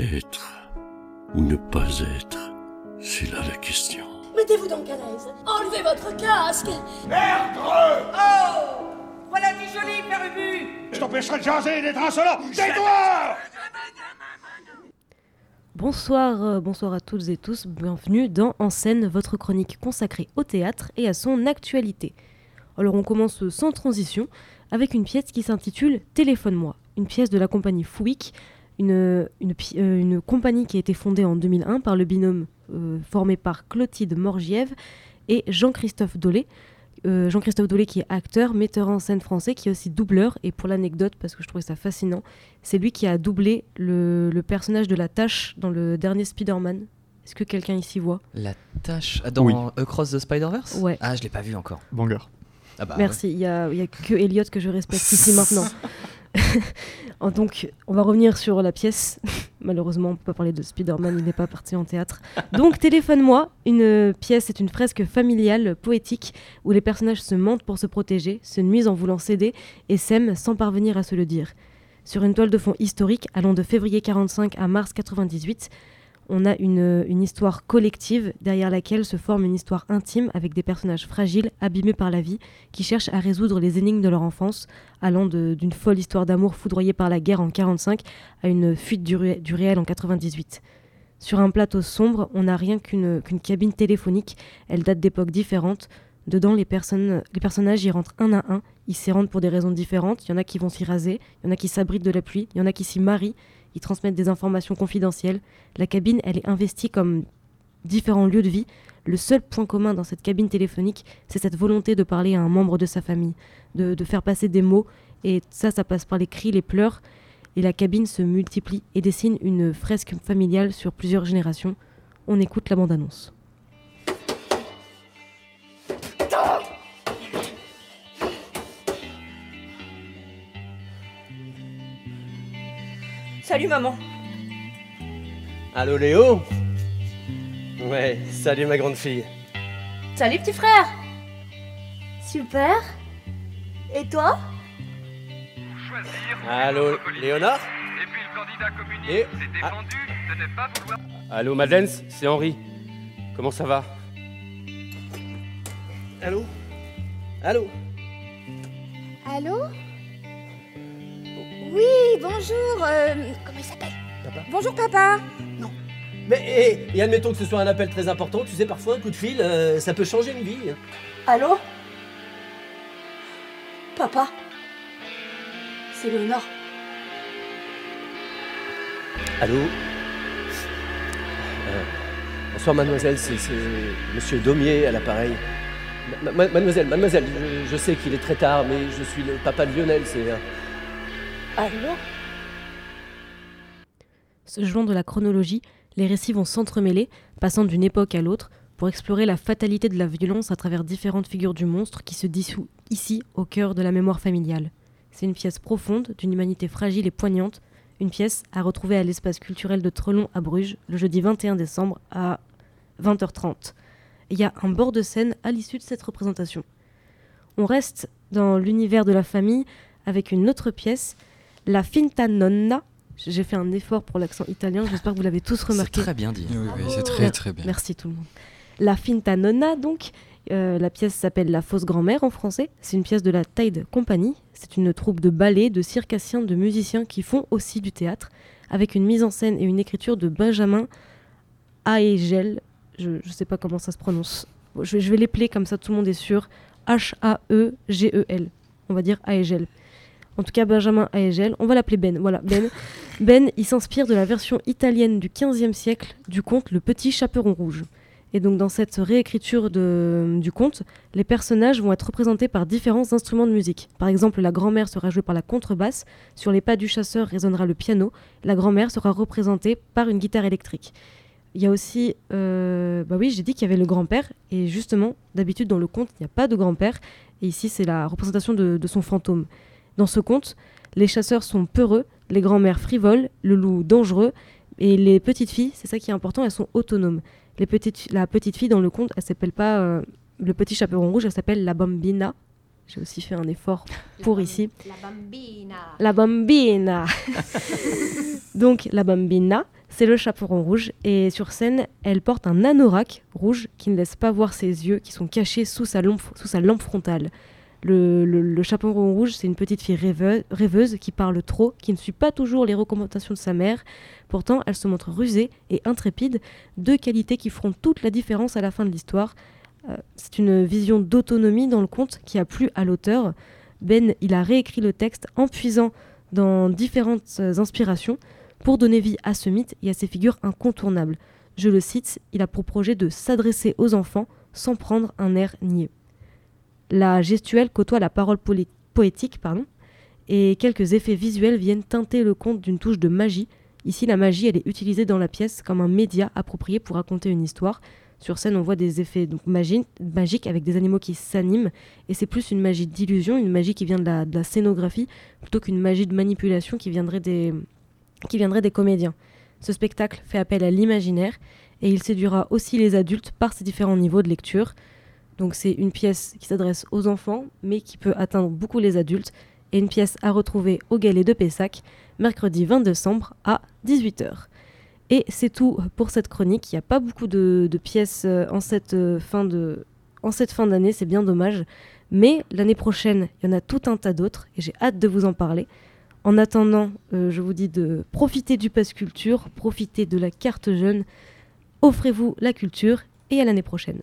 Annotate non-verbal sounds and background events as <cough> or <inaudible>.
Être ou ne pas être, c'est là la question. Mettez-vous donc à l'aise. Enlevez votre casque. Merde Oh Voilà du joli, Père Ubu Je t'empêcherai de jaser et d'être insolent Tais-toi Bonsoir, euh, bonsoir à toutes et tous, bienvenue dans En scène, votre chronique consacrée au théâtre et à son actualité. Alors on commence sans transition avec une pièce qui s'intitule Téléphone-moi, une pièce de la compagnie Fouic, une, euh, une compagnie qui a été fondée en 2001 par le binôme euh, formé par Clotilde Morgiev et Jean-Christophe Dolé. Euh, Jean-Christophe Dolé qui est acteur, metteur en scène français, qui est aussi doubleur. Et pour l'anecdote, parce que je trouvais ça fascinant, c'est lui qui a doublé le, le personnage de la tâche dans le dernier Spider-Man. Est-ce que quelqu'un ici voit? La tâche ah, dans Oui. Across the Spider-Verse? Ouais. Ah, je l'ai pas vu encore. Banger. Ah bah, Merci, il y a, il y a que Elliot que je respecte ici maintenant. <laughs> En- Donc, on va revenir sur la pièce. <laughs> Malheureusement, on peut pas parler de Spider-Man, il n'est pas parti en théâtre. <laughs> Donc, Téléphone-moi, une pièce est une fresque familiale, poétique, où les personnages se mentent pour se protéger, se nuisent en voulant céder et s'aiment sans parvenir à se le dire. Sur une toile de fond historique, allant de février 45 à mars 98, on a une, histoire collective derrière laquelle se forme une histoire intime avec des personnages fragiles, abîmés par la vie, qui cherchent à résoudre les énigmes de leur enfance, allant d'une folle histoire d'amour foudroyée par la guerre en 45 à une fuite du, ré- du réel en 98. Sur un plateau sombre, on n'a rien qu'une cabine téléphonique, elle date d'époques différentes. Dedans, les, personnes, les personnages y rentrent un à un, ils s'y rendent pour des raisons différentes, il y en a qui vont s'y raser, il y en a qui s'abritent de la pluie, il y en a qui s'y marient, ils transmettent des informations confidentielles. La cabine, elle est investie comme différents lieux de vie. Le seul point commun dans cette cabine téléphonique, c'est cette volonté de parler à un membre de sa famille, de, de faire passer des mots. Et ça, ça passe par les cris, les pleurs. Et la cabine se multiplie et dessine une fresque familiale sur plusieurs générations. On écoute la bande-annonce. Salut maman Allô Léo Ouais, salut ma grande fille. Salut petit frère. Super. Et toi Allô Léonard Et ah. Allô Madeleine, c'est Henri. Comment ça va Allô Allô Allô Oui, bonjour. euh, comment il s'appelle? Papa? Bonjour papa Mais et, et admettons que ce soit un appel très important, tu sais parfois un coup de fil, euh, ça peut changer une vie. Allô? Papa? C'est Léonard. Allô? Euh, Bonsoir mademoiselle, c'est c'est monsieur Daumier à l'appareil. Ma- ma- mademoiselle, mademoiselle, je, je sais qu'il est très tard, mais je suis le papa de Lionel, c'est... euh, Allô Se jouant de la chronologie, les récits vont s'entremêler, passant d'une époque à l'autre, pour explorer la fatalité de la violence à travers différentes figures du monstre qui se dissout ici au cœur de la mémoire familiale. C'est une pièce profonde, d'une humanité fragile et poignante, une pièce à retrouver à l'espace culturel de Trelon à Bruges le jeudi 21 décembre à 20h30. Il y a un bord de scène à l'issue de cette représentation. On reste dans l'univers de la famille avec une autre pièce, La Finta Nonna. J'ai fait un effort pour l'accent italien, j'espère que vous l'avez tous c'est remarqué. très bien dit. Oui, oui, c'est Mer- très très bien. Merci tout le monde. La Finta Nonna, donc. Euh, la pièce s'appelle La fausse grand-mère en français. C'est une pièce de la Tide Company. C'est une troupe de ballets, de circassiens, de musiciens qui font aussi du théâtre, avec une mise en scène et une écriture de Benjamin Aegel. Je ne sais pas comment ça se prononce. Bon, je, vais- je vais l'épeler comme ça, tout le monde est sûr. H-A-E-G-E-L. On va dire Aegel. En tout cas, Benjamin Aegel. On va l'appeler Ben. Voilà, Ben. <laughs> Ben, il s'inspire de la version italienne du XVe siècle du conte Le Petit Chaperon Rouge. Et donc dans cette réécriture de- du conte, les personnages vont être représentés par différents instruments de musique. Par exemple, la grand-mère sera jouée par la contrebasse, sur les pas du chasseur résonnera le piano, la grand-mère sera représentée par une guitare électrique. Il y a aussi, euh, bah oui, j'ai dit qu'il y avait le grand-père, et justement, d'habitude dans le conte, il n'y a pas de grand-père, et ici c'est la représentation de, de son fantôme. Dans ce conte, les chasseurs sont peureux, les grands-mères frivoles, le loup dangereux, et les petites filles, c'est ça qui est important, elles sont autonomes. Les petites, la petite fille dans le conte, elle s'appelle pas euh, le petit chaperon rouge, elle s'appelle la bambina. J'ai aussi fait un effort pour ici. La bambina. La bambina. <laughs> Donc la bambina, c'est le chaperon rouge. Et sur scène, elle porte un anorak rouge qui ne laisse pas voir ses yeux, qui sont cachés sous sa lampe, sous sa lampe frontale. Le, chaperon rouge, c'est une petite fille rêveuse, qui parle trop, qui ne suit pas toujours les recommandations de sa mère. Pourtant, elle se montre rusée et intrépide, deux qualités qui feront toute la différence à la fin de l'histoire. Euh, c'est une vision d'autonomie dans le conte qui a plu à l'auteur. Ben, il a réécrit le texte en puisant dans différentes euh, inspirations pour donner vie à ce mythe et à ces figures incontournables. Je le cite, il a pour projet de s'adresser aux enfants sans prendre un air niais. La gestuelle côtoie la parole poétique, pardon, et quelques effets visuels viennent teinter le conte d'une touche de magie. Ici, la magie, elle est utilisée dans la pièce comme un média approprié pour raconter une histoire. Sur scène, on voit des effets magiques avec des animaux qui s'animent, et c'est plus une magie d'illusion, une magie qui vient de la, de la scénographie, plutôt qu'une magie de manipulation qui viendrait des, qui viendrait des comédiens. Ce spectacle fait appel à l'imaginaire, et il séduira aussi les adultes par ses différents niveaux de lecture. Donc c'est une pièce qui s'adresse aux enfants, mais qui peut atteindre beaucoup les adultes, et une pièce à retrouver au Galet de Pessac, mercredi 20 décembre à 18h. Et c'est tout pour cette chronique. Il n'y a pas beaucoup de, pièces euh, en cette euh, en cette fin d'année, c'est bien dommage. Mais l'année prochaine, il y en a tout un tas d'autres et j'ai hâte de vous en parler. En attendant, euh, je vous dis de profiter du pass culture, profiter de la carte jeune, offrez-vous la culture et à l'année prochaine.